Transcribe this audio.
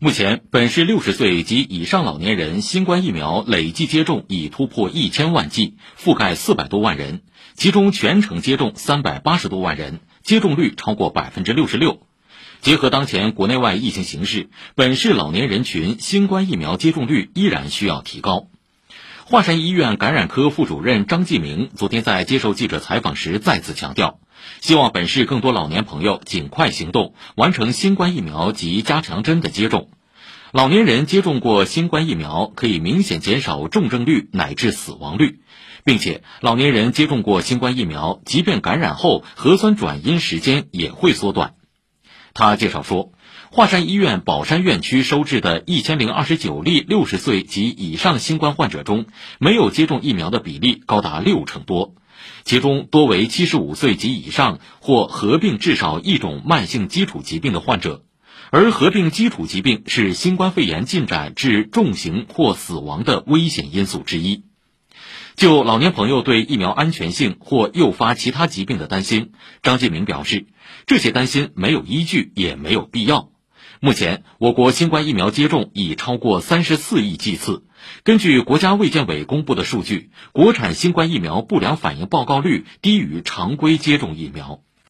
目前，本市六十岁及以上老年人新冠疫苗累计接种已突破一千万剂，覆盖四百多万人，其中全程接种三百八十多万人，接种率超过百分之六十六。结合当前国内外疫情形势，本市老年人群新冠疫苗接种率依然需要提高。华山医院感染科副主任张继明昨天在接受记者采访时再次强调。希望本市更多老年朋友尽快行动，完成新冠疫苗及加强针的接种。老年人接种过新冠疫苗，可以明显减少重症率乃至死亡率，并且老年人接种过新冠疫苗，即便感染后核酸转阴时间也会缩短。他介绍说，华山医院宝山院区收治的一千零二十九例六十岁及以上新冠患者中，没有接种疫苗的比例高达六成多。其中多为七十五岁及以上或合并至少一种慢性基础疾病的患者，而合并基础疾病是新冠肺炎进展至重型或死亡的危险因素之一。就老年朋友对疫苗安全性或诱发其他疾病的担心，张建明表示，这些担心没有依据，也没有必要。目前，我国新冠疫苗接种已超过三十四亿剂次。根据国家卫健委公布的数据，国产新冠疫苗不良反应报告率低于常规接种疫苗。